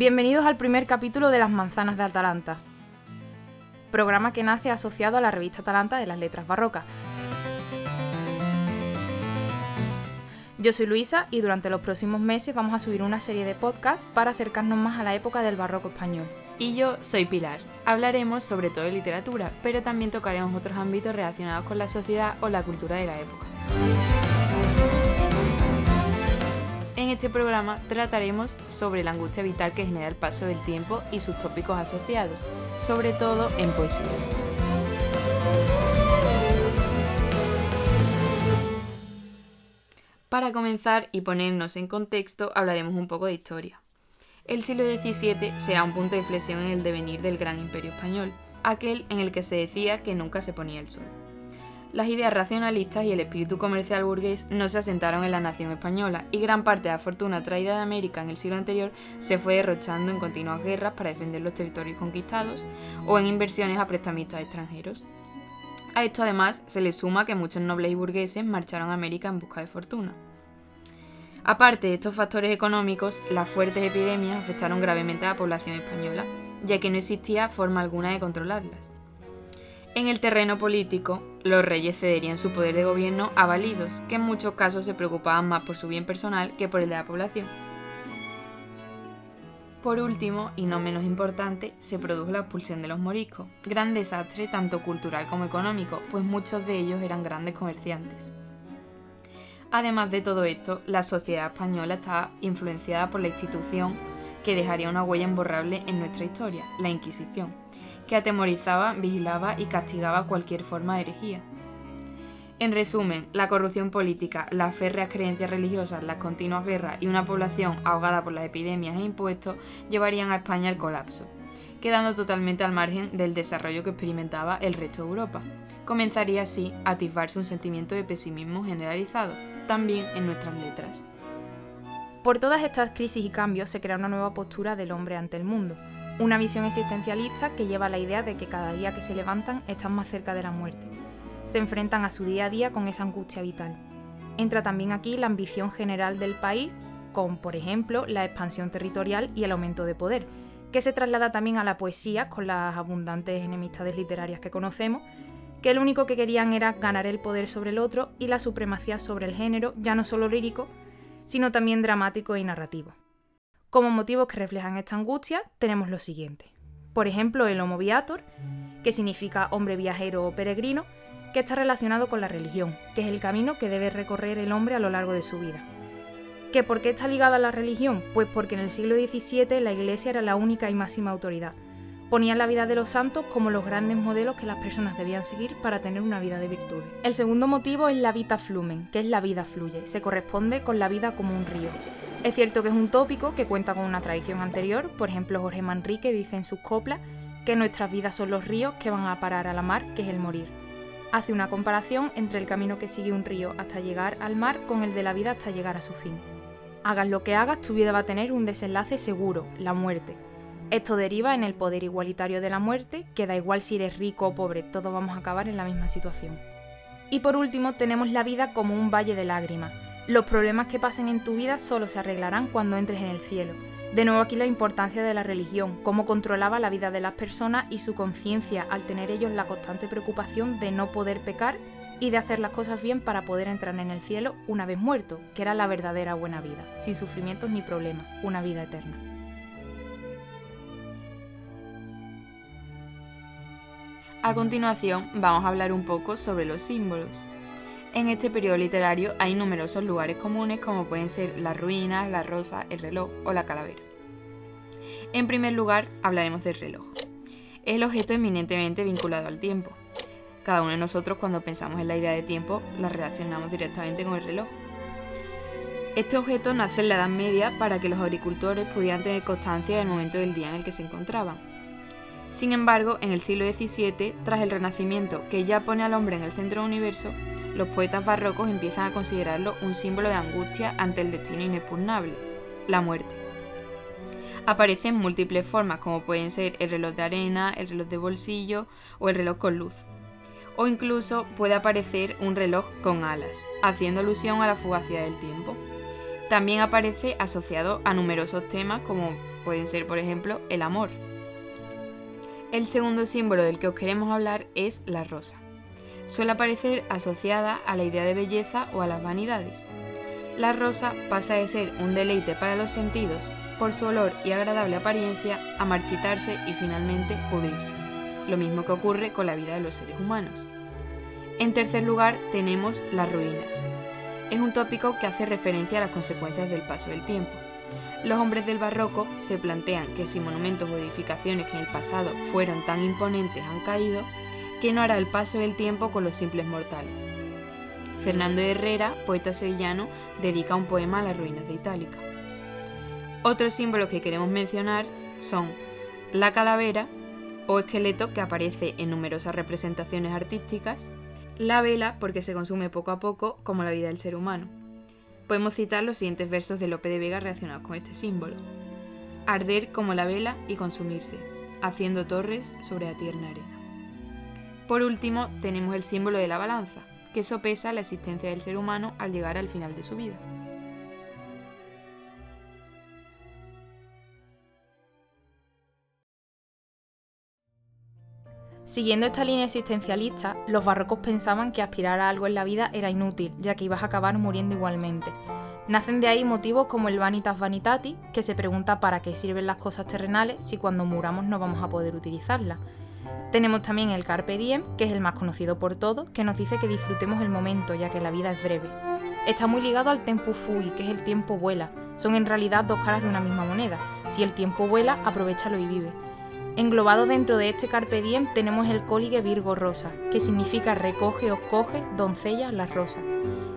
Bienvenidos al primer capítulo de Las Manzanas de Atalanta, programa que nace asociado a la revista Atalanta de las Letras Barrocas. Yo soy Luisa y durante los próximos meses vamos a subir una serie de podcasts para acercarnos más a la época del barroco español. Y yo soy Pilar. Hablaremos sobre todo de literatura, pero también tocaremos otros ámbitos relacionados con la sociedad o la cultura de la época. En este programa trataremos sobre la angustia vital que genera el paso del tiempo y sus tópicos asociados, sobre todo en poesía. Para comenzar y ponernos en contexto, hablaremos un poco de historia. El siglo XVII será un punto de inflexión en el devenir del gran imperio español, aquel en el que se decía que nunca se ponía el sol. Las ideas racionalistas y el espíritu comercial burgués no se asentaron en la nación española y gran parte de la fortuna traída de América en el siglo anterior se fue derrochando en continuas guerras para defender los territorios conquistados o en inversiones a prestamistas extranjeros. A esto además se le suma que muchos nobles y burgueses marcharon a América en busca de fortuna. Aparte de estos factores económicos, las fuertes epidemias afectaron gravemente a la población española, ya que no existía forma alguna de controlarlas. En el terreno político, los reyes cederían su poder de gobierno a validos, que en muchos casos se preocupaban más por su bien personal que por el de la población. Por último, y no menos importante, se produjo la expulsión de los moriscos, gran desastre tanto cultural como económico, pues muchos de ellos eran grandes comerciantes. Además de todo esto, la sociedad española está influenciada por la institución que dejaría una huella imborrable en nuestra historia, la Inquisición, que atemorizaba, vigilaba y castigaba cualquier forma de herejía. En resumen, la corrupción política, las férreas creencias religiosas, las continuas guerras y una población ahogada por las epidemias e impuestos llevarían a España al colapso, quedando totalmente al margen del desarrollo que experimentaba el resto de Europa. Comenzaría así a atisbarse un sentimiento de pesimismo generalizado, también en nuestras letras. Por todas estas crisis y cambios se crea una nueva postura del hombre ante el mundo, una visión existencialista que lleva a la idea de que cada día que se levantan están más cerca de la muerte. Se enfrentan a su día a día con esa angustia vital. Entra también aquí la ambición general del país, con, por ejemplo, la expansión territorial y el aumento de poder, que se traslada también a la poesía con las abundantes enemistades literarias que conocemos, que lo único que querían era ganar el poder sobre el otro y la supremacía sobre el género, ya no solo lírico, sino también dramático y narrativo. Como motivos que reflejan esta angustia tenemos lo siguiente. Por ejemplo, el Homo Viator, que significa hombre viajero o peregrino, que está relacionado con la religión, que es el camino que debe recorrer el hombre a lo largo de su vida. ¿Que ¿Por qué está ligada a la religión? Pues porque en el siglo XVII la Iglesia era la única y máxima autoridad. Ponían la vida de los santos como los grandes modelos que las personas debían seguir para tener una vida de virtudes. El segundo motivo es la vita flumen, que es la vida fluye, se corresponde con la vida como un río. Es cierto que es un tópico que cuenta con una tradición anterior, por ejemplo Jorge Manrique dice en sus coplas que nuestras vidas son los ríos que van a parar a la mar, que es el morir. Hace una comparación entre el camino que sigue un río hasta llegar al mar con el de la vida hasta llegar a su fin. Hagas lo que hagas, tu vida va a tener un desenlace seguro, la muerte. Esto deriva en el poder igualitario de la muerte, que da igual si eres rico o pobre, todos vamos a acabar en la misma situación. Y por último tenemos la vida como un valle de lágrimas, los problemas que pasen en tu vida solo se arreglarán cuando entres en el cielo. De nuevo aquí la importancia de la religión, cómo controlaba la vida de las personas y su conciencia al tener ellos la constante preocupación de no poder pecar y de hacer las cosas bien para poder entrar en el cielo una vez muerto, que era la verdadera buena vida, sin sufrimientos ni problemas, una vida eterna. A continuación vamos a hablar un poco sobre los símbolos. En este periodo literario hay numerosos lugares comunes como pueden ser las ruinas, la rosa, el reloj o la calavera. En primer lugar, hablaremos del reloj. Es el objeto eminentemente vinculado al tiempo. Cada uno de nosotros cuando pensamos en la idea de tiempo la relacionamos directamente con el reloj. Este objeto nace en la Edad Media para que los agricultores pudieran tener constancia del momento del día en el que se encontraban. Sin embargo, en el siglo XVII, tras el Renacimiento, que ya pone al hombre en el centro del universo, los poetas barrocos empiezan a considerarlo un símbolo de angustia ante el destino inexpugnable, la muerte. Aparece en múltiples formas, como pueden ser el reloj de arena, el reloj de bolsillo o el reloj con luz. O incluso puede aparecer un reloj con alas, haciendo alusión a la fugacidad del tiempo. También aparece asociado a numerosos temas como pueden ser por ejemplo el amor. El segundo símbolo del que os queremos hablar es la rosa. Suele aparecer asociada a la idea de belleza o a las vanidades. La rosa pasa de ser un deleite para los sentidos por su olor y agradable apariencia a marchitarse y finalmente pudrirse, lo mismo que ocurre con la vida de los seres humanos. En tercer lugar tenemos las ruinas. Es un tópico que hace referencia a las consecuencias del paso del tiempo. Los hombres del barroco se plantean que si monumentos o edificaciones que en el pasado fueron tan imponentes han caído, ¿qué no hará el paso del tiempo con los simples mortales? Fernando Herrera, poeta sevillano, dedica un poema a las ruinas de Itálica. Otros símbolos que queremos mencionar son la calavera o esqueleto que aparece en numerosas representaciones artísticas, la vela porque se consume poco a poco como la vida del ser humano. Podemos citar los siguientes versos de Lope de Vega relacionados con este símbolo. Arder como la vela y consumirse, haciendo torres sobre la tierna arena. Por último, tenemos el símbolo de la balanza, que sopesa la existencia del ser humano al llegar al final de su vida. Siguiendo esta línea existencialista, los barrocos pensaban que aspirar a algo en la vida era inútil, ya que ibas a acabar muriendo igualmente. Nacen de ahí motivos como el vanitas vanitati, que se pregunta para qué sirven las cosas terrenales si cuando muramos no vamos a poder utilizarlas. Tenemos también el carpe diem, que es el más conocido por todos, que nos dice que disfrutemos el momento, ya que la vida es breve. Está muy ligado al tempo fui, que es el tiempo vuela. Son en realidad dos caras de una misma moneda. Si el tiempo vuela, aprovechalo y vive. Englobado dentro de este carpe diem tenemos el cóligue Virgo Rosa, que significa recoge o coge, doncella, la rosa.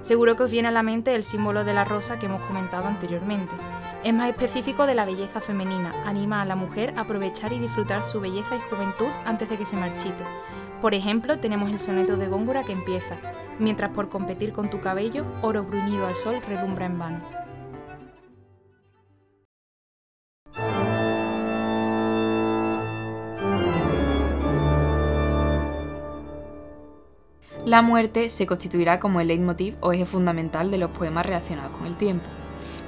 Seguro que os viene a la mente el símbolo de la rosa que hemos comentado anteriormente. Es más específico de la belleza femenina, anima a la mujer a aprovechar y disfrutar su belleza y juventud antes de que se marchite. Por ejemplo, tenemos el soneto de Góngora que empieza, mientras por competir con tu cabello, oro bruñido al sol relumbra en vano. La muerte se constituirá como el leitmotiv o eje fundamental de los poemas relacionados con el tiempo.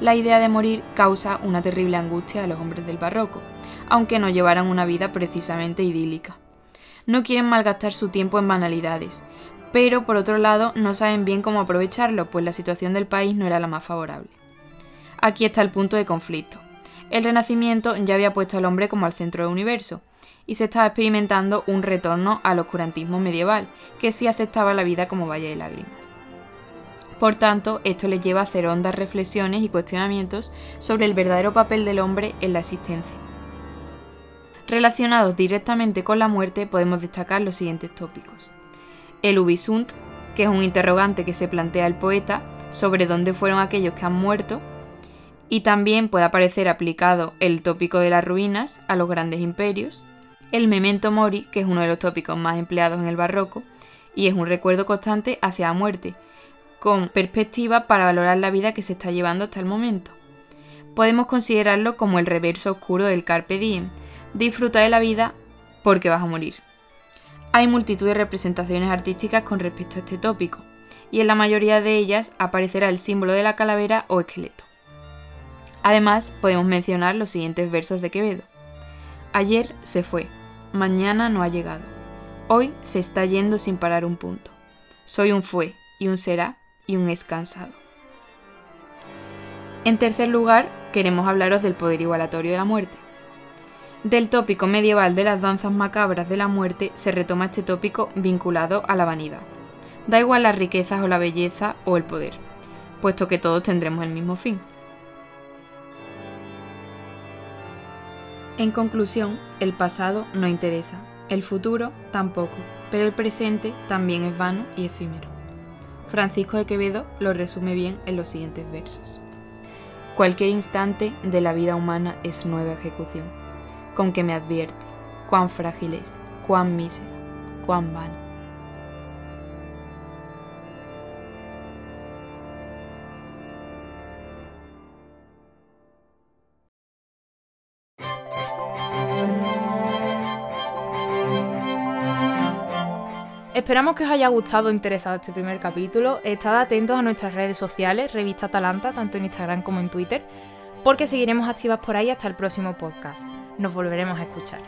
La idea de morir causa una terrible angustia a los hombres del barroco, aunque no llevaran una vida precisamente idílica. No quieren malgastar su tiempo en banalidades, pero por otro lado no saben bien cómo aprovecharlo, pues la situación del país no era la más favorable. Aquí está el punto de conflicto. El Renacimiento ya había puesto al hombre como al centro del universo, y se estaba experimentando un retorno al oscurantismo medieval, que sí aceptaba la vida como valle de lágrimas. Por tanto, esto les lleva a hacer hondas reflexiones y cuestionamientos sobre el verdadero papel del hombre en la existencia. Relacionados directamente con la muerte podemos destacar los siguientes tópicos. El ubisunt, que es un interrogante que se plantea el poeta sobre dónde fueron aquellos que han muerto, y también puede aparecer aplicado el tópico de las ruinas a los grandes imperios, el memento mori, que es uno de los tópicos más empleados en el barroco, y es un recuerdo constante hacia la muerte, con perspectiva para valorar la vida que se está llevando hasta el momento. Podemos considerarlo como el reverso oscuro del carpe diem, disfruta de la vida porque vas a morir. Hay multitud de representaciones artísticas con respecto a este tópico, y en la mayoría de ellas aparecerá el símbolo de la calavera o esqueleto. Además, podemos mencionar los siguientes versos de Quevedo. Ayer se fue, mañana no ha llegado. Hoy se está yendo sin parar un punto. Soy un fue y un será y un es cansado. En tercer lugar, queremos hablaros del poder igualatorio de la muerte. Del tópico medieval de las danzas macabras de la muerte se retoma este tópico vinculado a la vanidad. Da igual las riquezas o la belleza o el poder, puesto que todos tendremos el mismo fin. En conclusión, el pasado no interesa, el futuro tampoco, pero el presente también es vano y efímero. Francisco de Quevedo lo resume bien en los siguientes versos. Cualquier instante de la vida humana es nueva ejecución, con que me advierte cuán frágil es, cuán mísera, cuán vano. Esperamos que os haya gustado o interesado este primer capítulo. Estad atentos a nuestras redes sociales, Revista Atalanta, tanto en Instagram como en Twitter, porque seguiremos activas por ahí hasta el próximo podcast. Nos volveremos a escuchar.